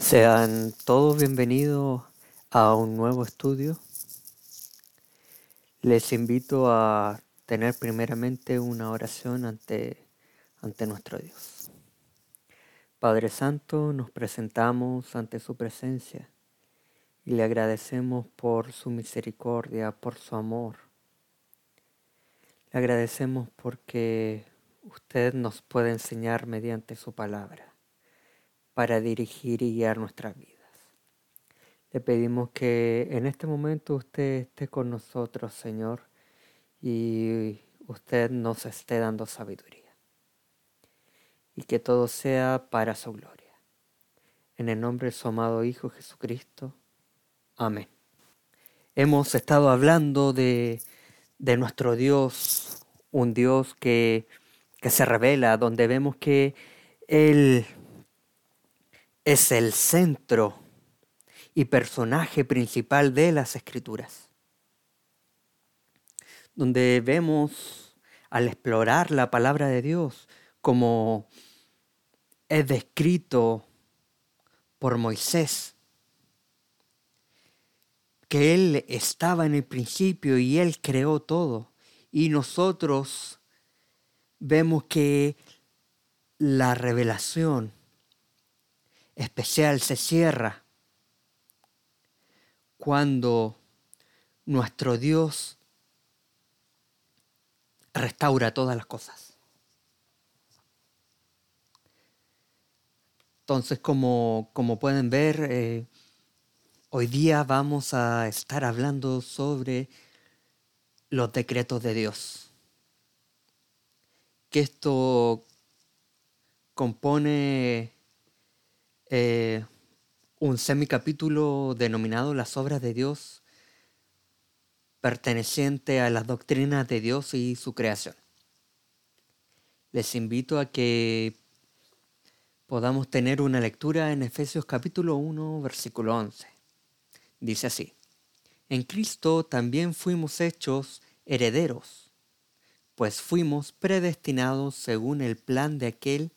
Sean todos bienvenidos a un nuevo estudio. Les invito a tener primeramente una oración ante, ante nuestro Dios. Padre Santo, nos presentamos ante su presencia y le agradecemos por su misericordia, por su amor. Le agradecemos porque usted nos puede enseñar mediante su palabra para dirigir y guiar nuestras vidas. Le pedimos que en este momento usted esté con nosotros, Señor, y usted nos esté dando sabiduría. Y que todo sea para su gloria. En el nombre de su amado Hijo Jesucristo. Amén. Hemos estado hablando de, de nuestro Dios, un Dios que, que se revela, donde vemos que Él es el centro y personaje principal de las escrituras, donde vemos al explorar la palabra de Dios como es descrito por Moisés, que Él estaba en el principio y Él creó todo, y nosotros vemos que la revelación especial se cierra cuando nuestro Dios restaura todas las cosas. Entonces, como, como pueden ver, eh, hoy día vamos a estar hablando sobre los decretos de Dios. Que esto compone eh, un semicapítulo denominado Las obras de Dios, perteneciente a las doctrinas de Dios y su creación. Les invito a que podamos tener una lectura en Efesios capítulo 1, versículo 11. Dice así, en Cristo también fuimos hechos herederos, pues fuimos predestinados según el plan de aquel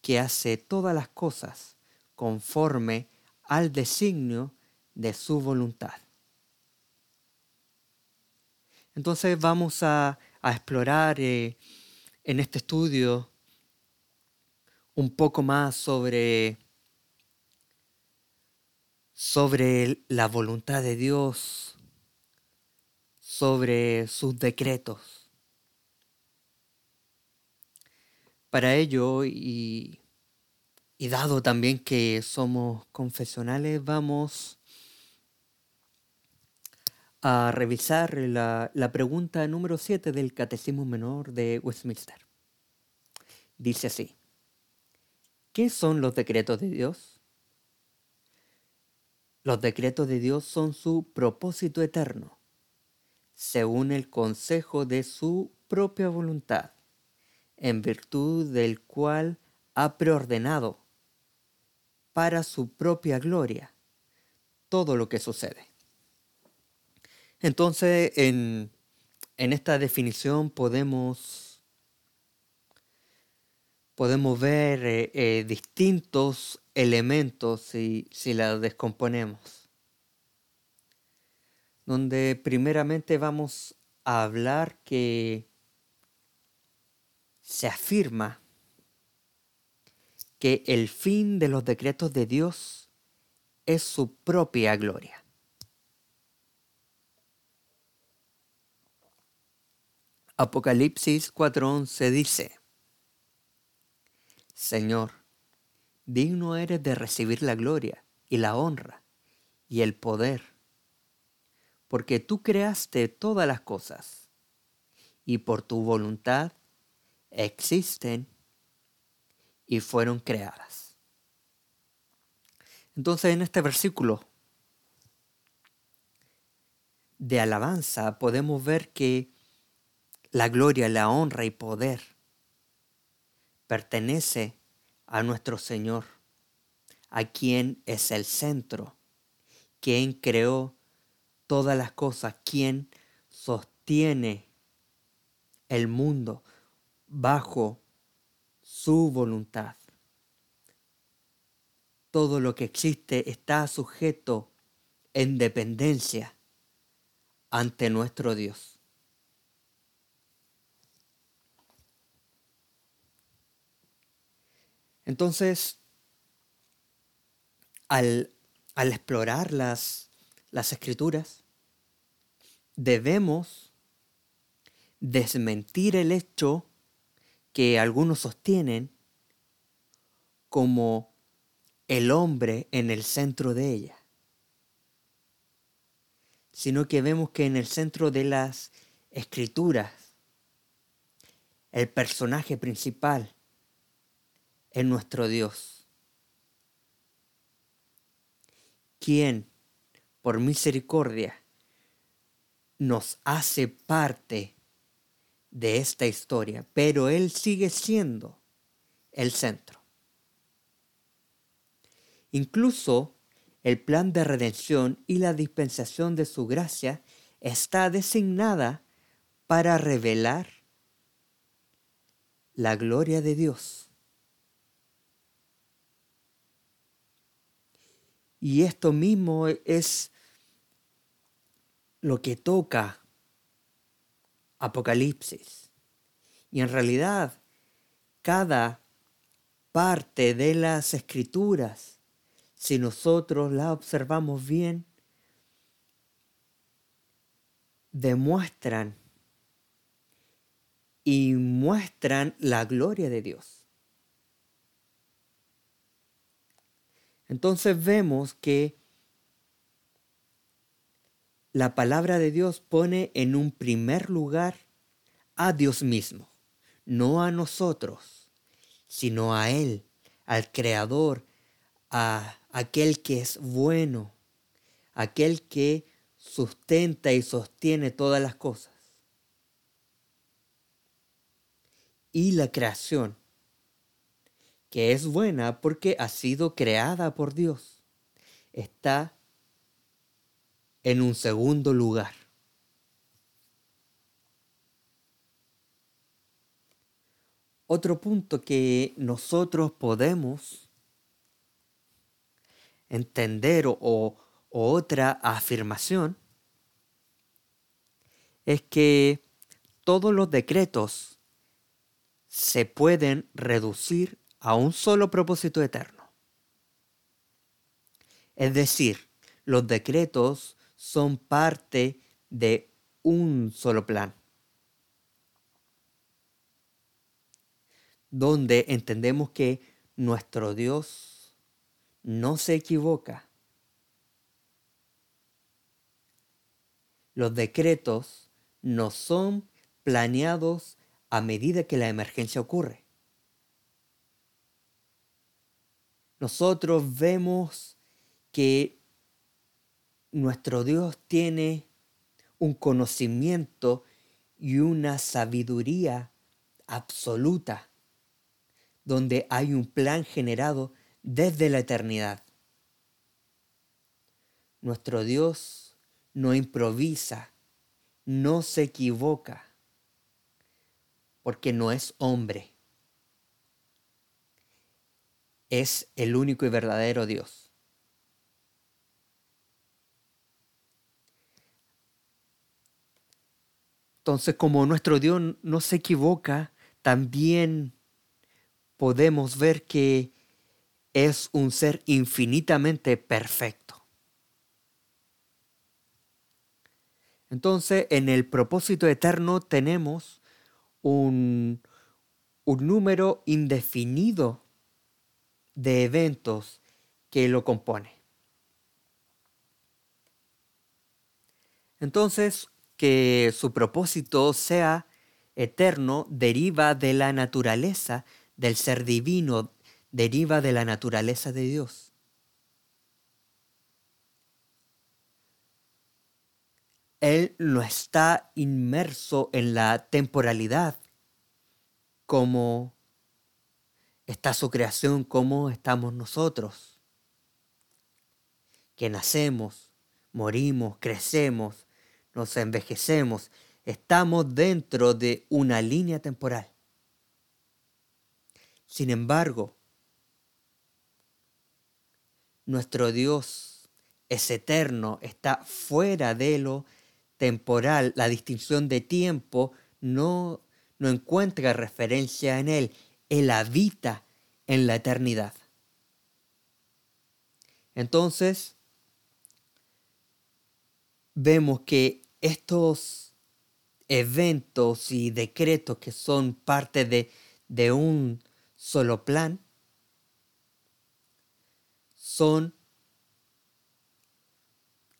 que hace todas las cosas conforme al designio de su voluntad. Entonces vamos a, explorar eh, en este estudio un poco más sobre, sobre la voluntad de Dios, sobre sus decretos. Para ello, y y dado también que somos confesionales, vamos a revisar la, pregunta número 7 del Catecismo Menor de Westminster. Dice así, ¿qué son los decretos de Dios? Los decretos de Dios son su propósito eterno, según el consejo de su propia voluntad, en virtud del cual ha preordenado para su propia gloria todo lo que sucede. Entonces, en, esta definición podemos, podemos ver eh, eh, distintos elementos si, si la descomponemos. Donde primeramente vamos a hablar que se afirma que el fin de los decretos de Dios es su propia gloria. Apocalipsis 4:11 dice, Señor, digno eres de recibir la gloria y la honra y el poder, porque tú creaste todas las cosas y por tu voluntad existen y fueron creadas. Entonces en este versículo de alabanza podemos ver que la gloria, la honra y poder pertenece a nuestro Señor, a quien es el centro, quien creó todas las cosas, quien sostiene el mundo bajo su voluntad. todo lo que existe está sujeto en dependencia ante nuestro Dios. Entonces, al, explorar las, las escrituras, debemos desmentir el hecho que algunos sostienen como el hombre en el centro de ella, sino que vemos que en el centro de las escrituras, el personaje principal es nuestro Dios, quien por misericordia nos hace parte de esta historia, pero Él sigue siendo el centro. Incluso el plan de redención y la dispensación de su gracia está designada para revelar la gloria de Dios. Y esto mismo es lo que toca Apocalipsis. Y en realidad, cada parte de las escrituras, si nosotros la observamos bien, demuestran y muestran la gloria de Dios. Entonces vemos que la palabra de Dios pone en un primer lugar a Dios mismo, no a nosotros, sino a Él, al Creador, a aquel que es bueno, aquel que sustenta y sostiene todas las cosas. Y la creación, que es buena porque ha sido creada por Dios, está en un segundo lugar. Otro punto que nosotros podemos entender o, otra afirmación es que todos los decretos se pueden reducir a un solo propósito eterno. Es decir, los decretos son parte de un solo plan, donde entendemos que nuestro Dios no se equivoca. Los decretos no son planeados a medida que la emergencia ocurre. Nosotros vemos que nuestro Dios tiene un conocimiento y una sabiduría absoluta, donde hay un plan generado desde la eternidad. Nuestro Dios no improvisa, no se equivoca, porque no es hombre. Es el único y verdadero Dios. Entonces, como nuestro Dios no se equivoca, también podemos ver que es un ser infinitamente perfecto. Entonces, en el propósito eterno tenemos un, un número indefinido de eventos que lo compone. Entonces, que su propósito sea eterno deriva de la naturaleza del ser divino, deriva de la naturaleza de Dios. Él no está inmerso en la temporalidad como está su creación, como estamos nosotros, que nacemos, morimos, crecemos, nos envejecemos, estamos dentro de una línea temporal. Sin embargo, nuestro Dios es eterno, está fuera de lo temporal, la distinción de tiempo no, no encuentra referencia en Él, Él habita en la eternidad. Entonces, vemos que estos eventos y decretos que son parte de, de un solo plan son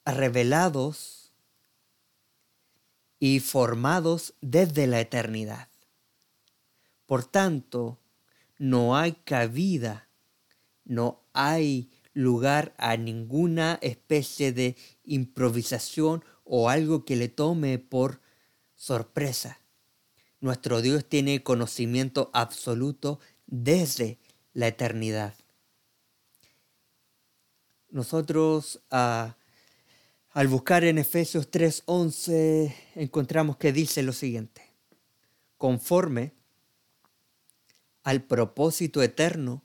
revelados y formados desde la eternidad. Por tanto, no hay cabida, no hay lugar a ninguna especie de improvisación o algo que le tome por sorpresa. Nuestro Dios tiene conocimiento absoluto desde la eternidad. Nosotros ah, al buscar en Efesios 3:11 encontramos que dice lo siguiente, conforme al propósito eterno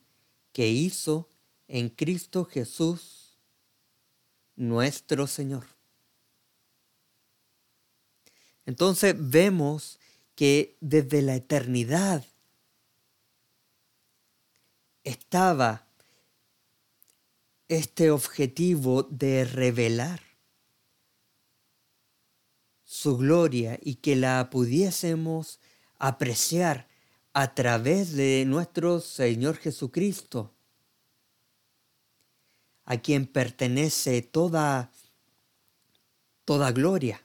que hizo en Cristo Jesús, nuestro Señor. Entonces vemos que desde la eternidad estaba este objetivo de revelar su gloria y que la pudiésemos apreciar a través de nuestro Señor Jesucristo, a quien pertenece toda, toda gloria,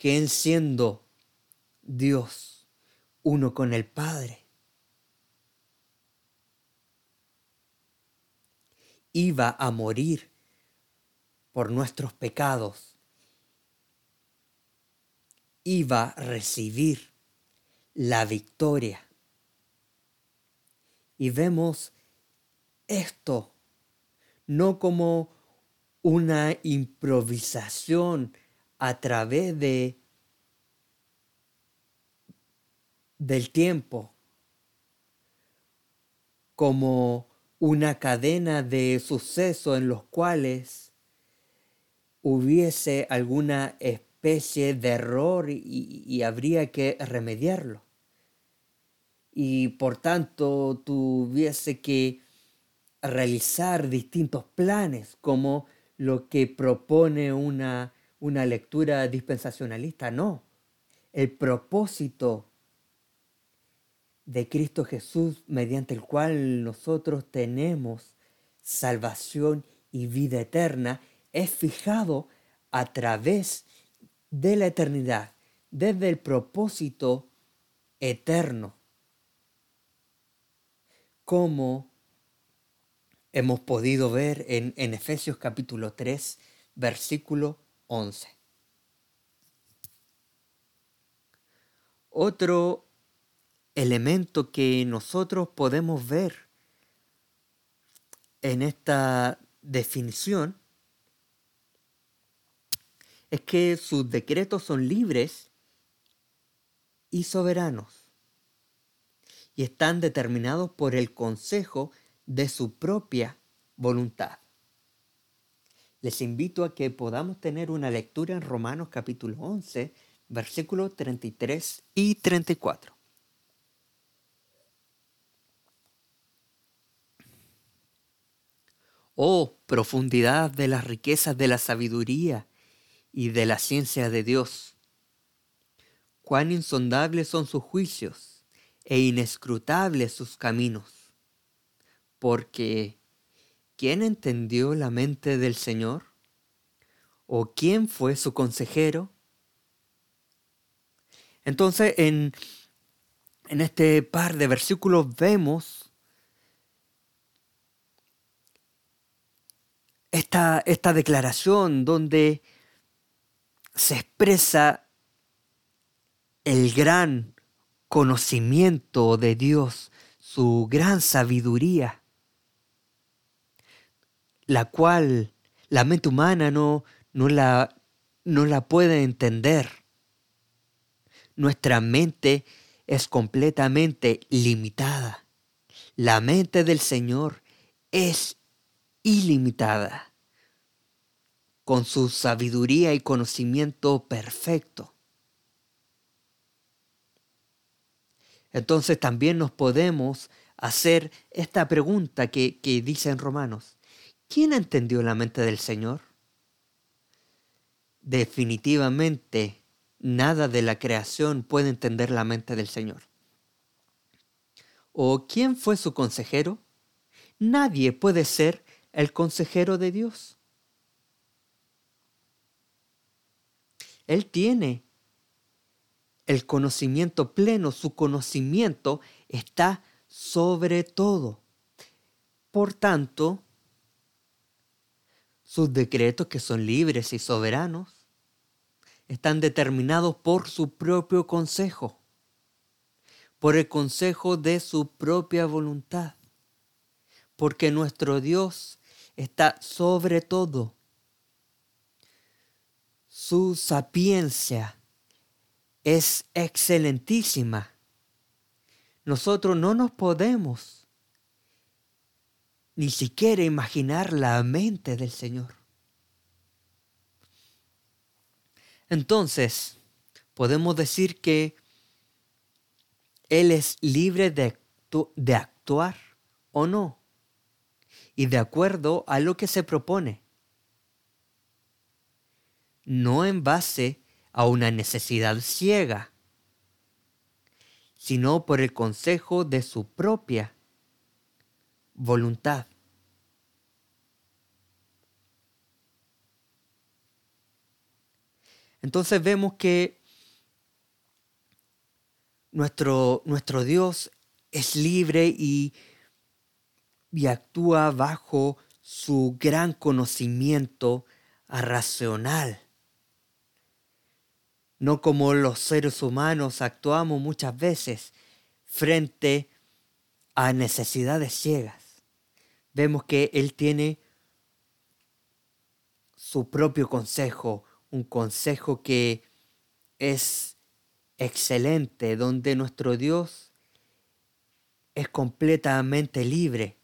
que Él siendo Dios, uno con el Padre, iba a morir por nuestros pecados, iba a recibir la victoria. Y vemos esto no como una improvisación a través de del tiempo, como una cadena de sucesos en los cuales hubiese alguna especie de error y, habría que remediarlo. Y por tanto tuviese que realizar distintos planes como lo que propone una, una lectura dispensacionalista. No, el propósito de Cristo Jesús mediante el cual nosotros tenemos salvación y vida eterna es fijado a través de la eternidad, desde el propósito eterno. Como hemos podido ver en, en Efesios capítulo 3, versículo 11. Otro elemento que nosotros podemos ver en esta definición es que sus decretos son libres y soberanos y están determinados por el consejo de su propia voluntad. Les invito a que podamos tener una lectura en Romanos capítulo 11, versículos 33 y 34. Oh, profundidad de las riquezas de la sabiduría y de la ciencia de Dios. Cuán insondables son sus juicios e inescrutables sus caminos. Porque, ¿quién entendió la mente del Señor? ¿O quién fue su consejero? Entonces, en, en este par de versículos vemos esta, esta declaración donde se expresa el gran conocimiento de Dios, su gran sabiduría, la cual la mente humana no, no, la, no la puede entender. Nuestra mente es completamente limitada. La mente del Señor es ilimitada, con su sabiduría y conocimiento perfecto. Entonces también nos podemos hacer esta pregunta que, que dice en Romanos. ¿Quién entendió la mente del Señor? Definitivamente nada de la creación puede entender la mente del Señor. ¿O quién fue su consejero? Nadie puede ser el consejero de Dios. Él tiene el conocimiento pleno, su conocimiento está sobre todo. Por tanto, sus decretos que son libres y soberanos están determinados por su propio consejo, por el consejo de su propia voluntad, porque nuestro Dios está sobre todo. Su sapiencia es excelentísima. Nosotros no nos podemos ni siquiera imaginar la mente del Señor. Entonces, podemos decir que Él es libre de, actuar o no, y de acuerdo a lo que se propone, no en base a una necesidad ciega, sino por el consejo de su propia voluntad. Entonces vemos que nuestro, nuestro Dios es libre y, y actúa bajo su gran conocimiento racional no como los seres humanos actuamos muchas veces frente a necesidades ciegas. Vemos que Él tiene su propio consejo, un consejo que es excelente, donde nuestro Dios es completamente libre,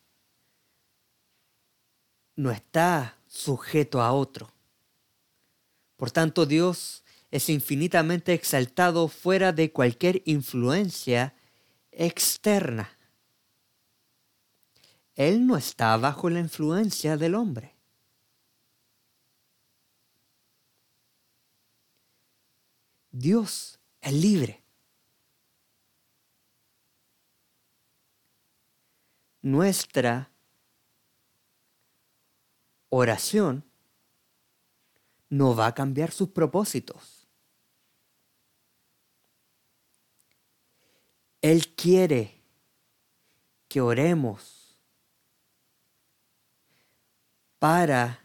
no está sujeto a otro. Por tanto, Dios es infinitamente exaltado fuera de cualquier influencia externa. Él no está bajo la influencia del hombre. Dios es libre. Nuestra oración no va a cambiar sus propósitos. Él quiere que oremos para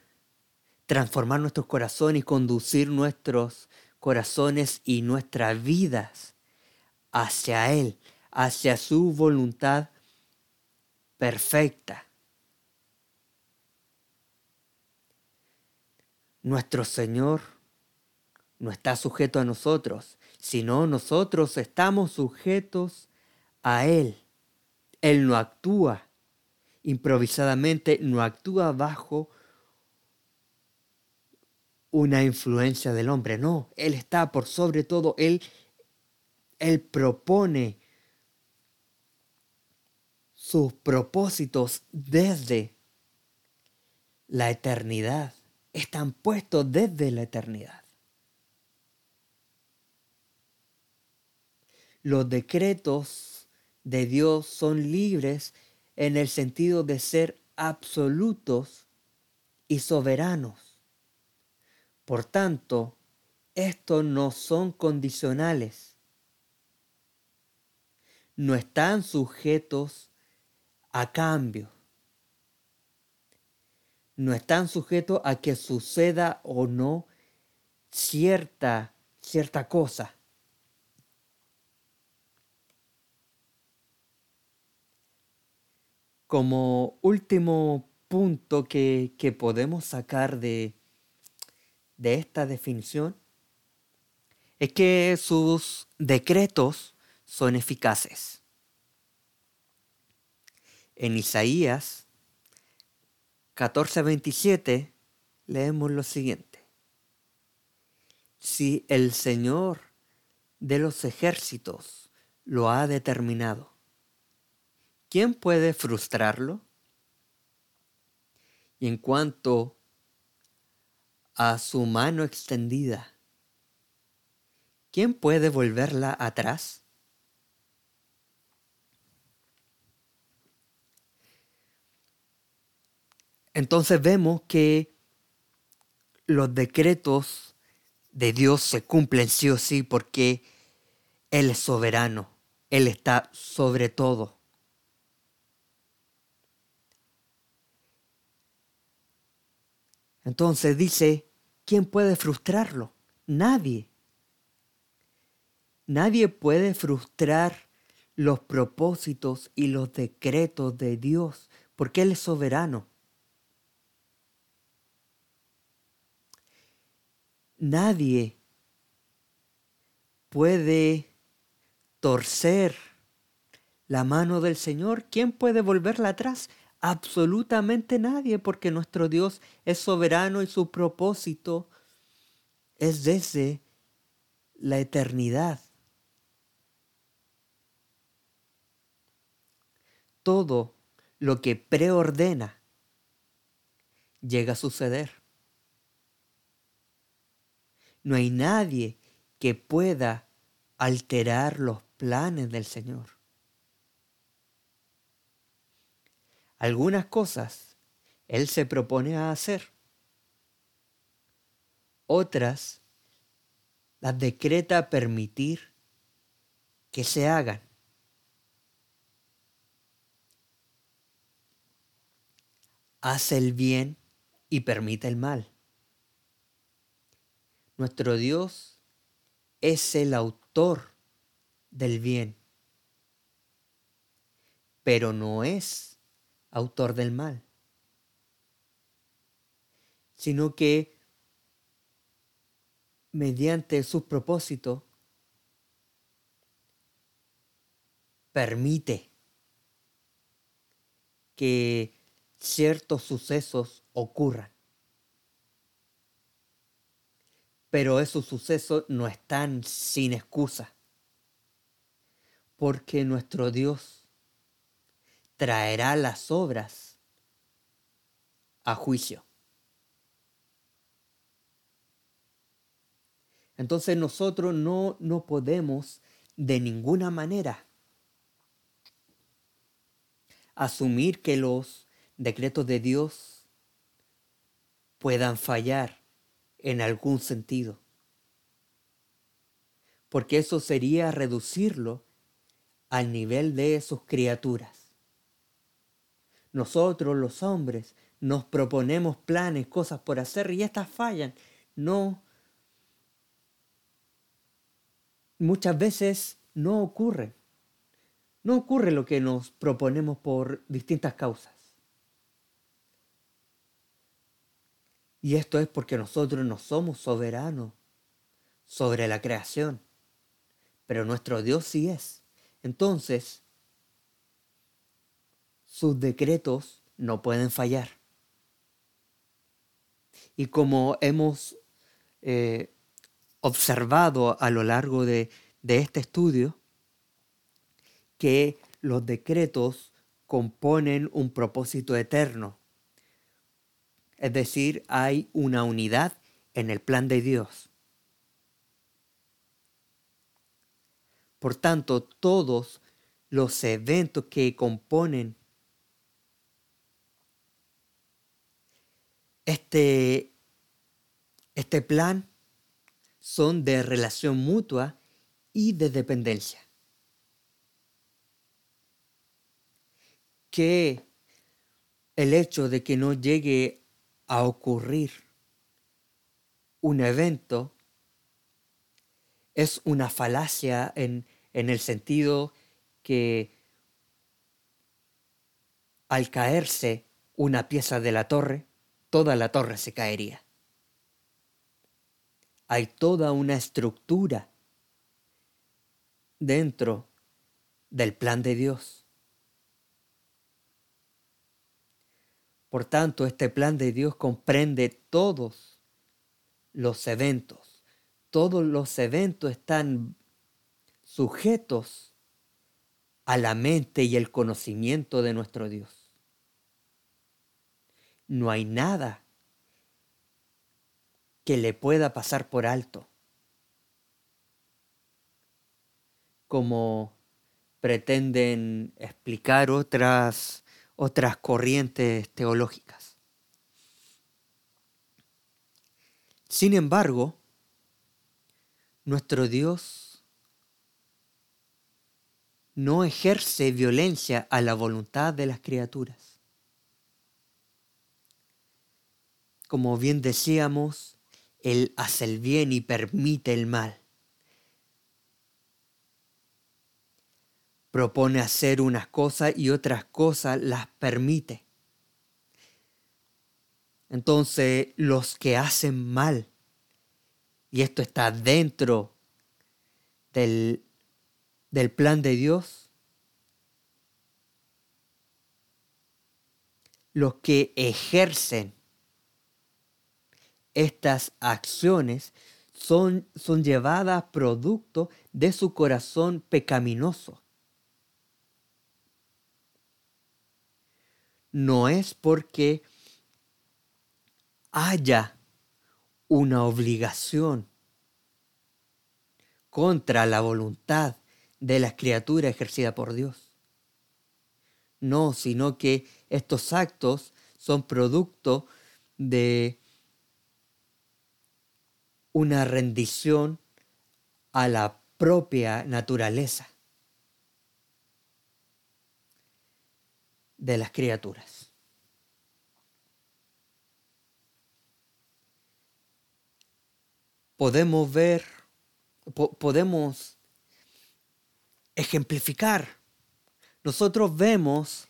transformar nuestros corazones y conducir nuestros corazones y nuestras vidas hacia Él, hacia su voluntad perfecta. Nuestro Señor no está sujeto a nosotros, sino nosotros estamos sujetos a Él. Él no actúa improvisadamente, no actúa bajo una influencia del hombre, no, Él está por sobre todo, Él, Él propone sus propósitos desde la eternidad, están puestos desde la eternidad. Los decretos de Dios son libres en el sentido de ser absolutos y soberanos. Por tanto, estos no son condicionales. No están sujetos a cambio. No están sujetos a que suceda o no cierta, cierta cosa. Como último punto que, podemos sacar de, de esta definición es que sus decretos son eficaces. En Isaías 14:27 leemos lo siguiente. Si el Señor de los ejércitos lo ha determinado, ¿quién puede frustrarlo? Y en cuanto a su mano extendida, ¿quién puede volverla atrás? Entonces vemos que los decretos de Dios se cumplen sí o sí porque Él es soberano, Él está sobre todo. Entonces dice, ¿quién puede frustrarlo? Nadie. Nadie puede frustrar los propósitos y los decretos de Dios porque Él es soberano. Nadie puede torcer la mano del Señor. ¿Quién puede volverla atrás? Absolutamente nadie, porque nuestro Dios es soberano y su propósito es desde la eternidad. Todo lo que preordena llega a suceder. No hay nadie que pueda alterar los planes del Señor. Algunas cosas Él se propone a hacer. Otras las decreta permitir que se hagan. Hace el bien y permite el mal. Nuestro Dios es el autor del bien, pero no es autor del mal, sino que mediante sus propósitos permite que ciertos sucesos ocurran. Pero esos sucesos no están sin excusa. Porque nuestro Dios traerá las obras a juicio. Entonces nosotros no, no podemos de ninguna manera asumir que los decretos de Dios puedan fallar en algún sentido. Porque eso sería reducirlo al nivel de sus criaturas. Nosotros los hombres nos proponemos planes, cosas por hacer y estas fallan. No. Muchas veces no ocurre. No ocurre lo que nos proponemos por distintas causas. Y esto es porque nosotros no somos soberanos sobre la creación, pero nuestro Dios sí es. Entonces, sus decretos no pueden fallar. Y como hemos eh, observado a lo largo de, de este estudio, que los decretos componen un propósito eterno es decir, hay una unidad en el plan de Dios. Por tanto, todos los eventos que componen este, este plan son de relación mutua y de dependencia. Que el hecho de que no llegue a ocurrir un evento es una falacia en, en el sentido que al caerse una pieza de la torre, toda la torre se caería. Hay toda una estructura dentro del plan de Dios. Por tanto, este plan de Dios comprende todos los eventos. Todos los eventos están sujetos a la mente y el conocimiento de nuestro Dios. No hay nada que le pueda pasar por alto. Como pretenden explicar otras, otras corrientes teológicas. Sin embargo, nuestro Dios no ejerce violencia a la voluntad de las criaturas. Como bien decíamos, Él hace el bien y permite el mal. propone hacer unas cosas y otras cosas las permite. Entonces los que hacen mal, y esto está dentro del, del plan de Dios, los que ejercen estas acciones son, son llevadas producto de su corazón pecaminoso. no es porque haya una obligación contra la voluntad de las criaturas ejercida por Dios. No, sino que estos actos son producto de una rendición a la propia naturaleza. de las criaturas. Podemos ver, podemos ejemplificar. Nosotros vemos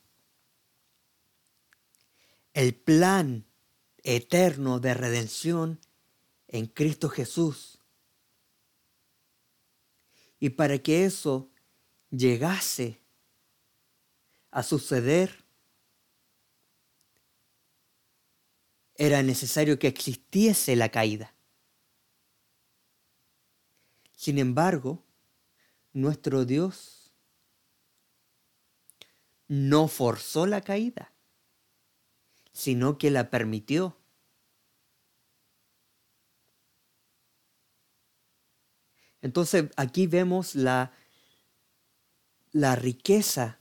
el plan eterno de redención en Cristo Jesús. Y para que eso llegase a suceder, era necesario que existiese la caída. Sin embargo, nuestro Dios no forzó la caída, sino que la permitió. Entonces aquí vemos la, la riqueza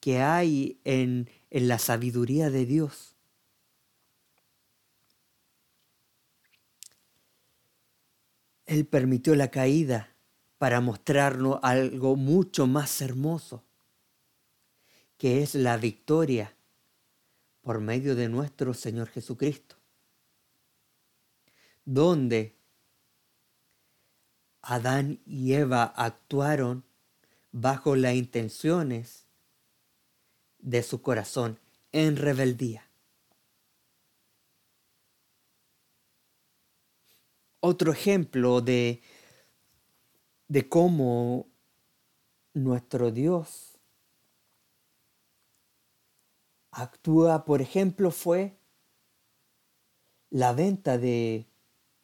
que hay en, en la sabiduría de Dios. Él permitió la caída para mostrarnos algo mucho más hermoso, que es la victoria por medio de nuestro Señor Jesucristo, donde Adán y Eva actuaron bajo las intenciones de su corazón en rebeldía. otro ejemplo de, de cómo nuestro Dios actúa, por ejemplo, fue la venta de,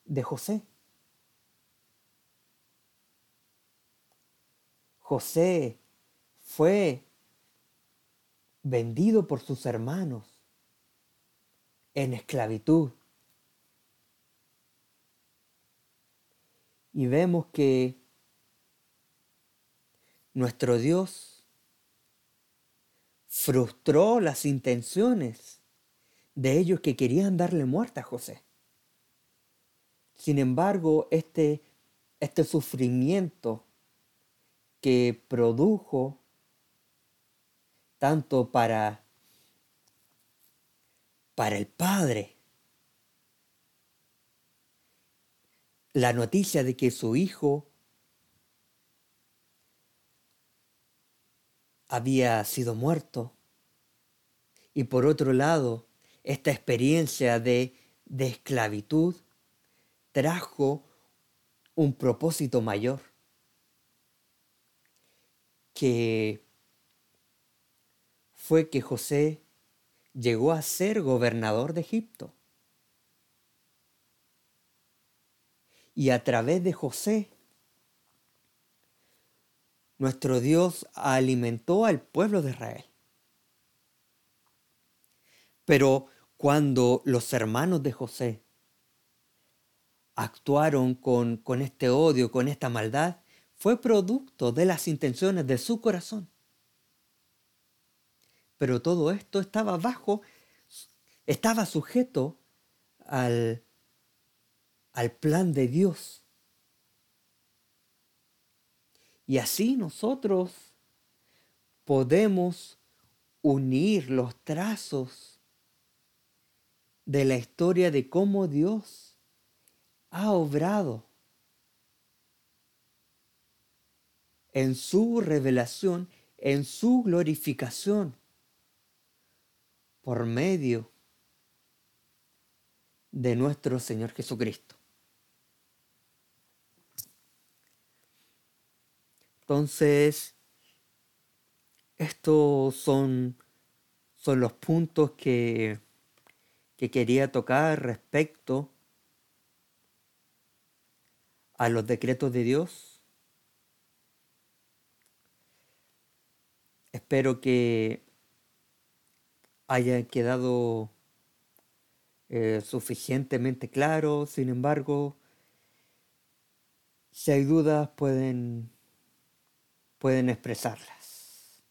de José. José fue vendido por sus hermanos en esclavitud. y vemos que nuestro Dios frustró las intenciones de ellos que querían darle muerte a José. Sin embargo, este, este sufrimiento que produjo tanto para, para el Padre la noticia de que su hijo había sido muerto. Y por otro lado, esta experiencia de, de esclavitud trajo un propósito mayor, que fue que José llegó a ser gobernador de Egipto. Y a través de José, nuestro Dios alimentó al pueblo de Israel. Pero cuando los hermanos de José actuaron con, con este odio, con esta maldad, fue producto de las intenciones de su corazón. Pero todo esto estaba bajo, estaba sujeto al, al plan de Dios. Y así nosotros podemos unir los trazos de la historia de cómo Dios ha obrado en su revelación, en su glorificación, por medio de nuestro Señor Jesucristo. Entonces, estos son, son los puntos que, que quería tocar respecto a los decretos de Dios. Espero que haya quedado eh, suficientemente claro, sin embargo, si hay dudas pueden, pueden expresarlas.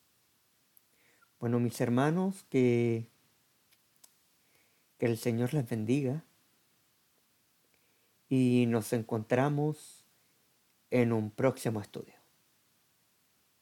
Bueno, mis hermanos, que, que el Señor les bendiga y nos encontramos en un próximo estudio.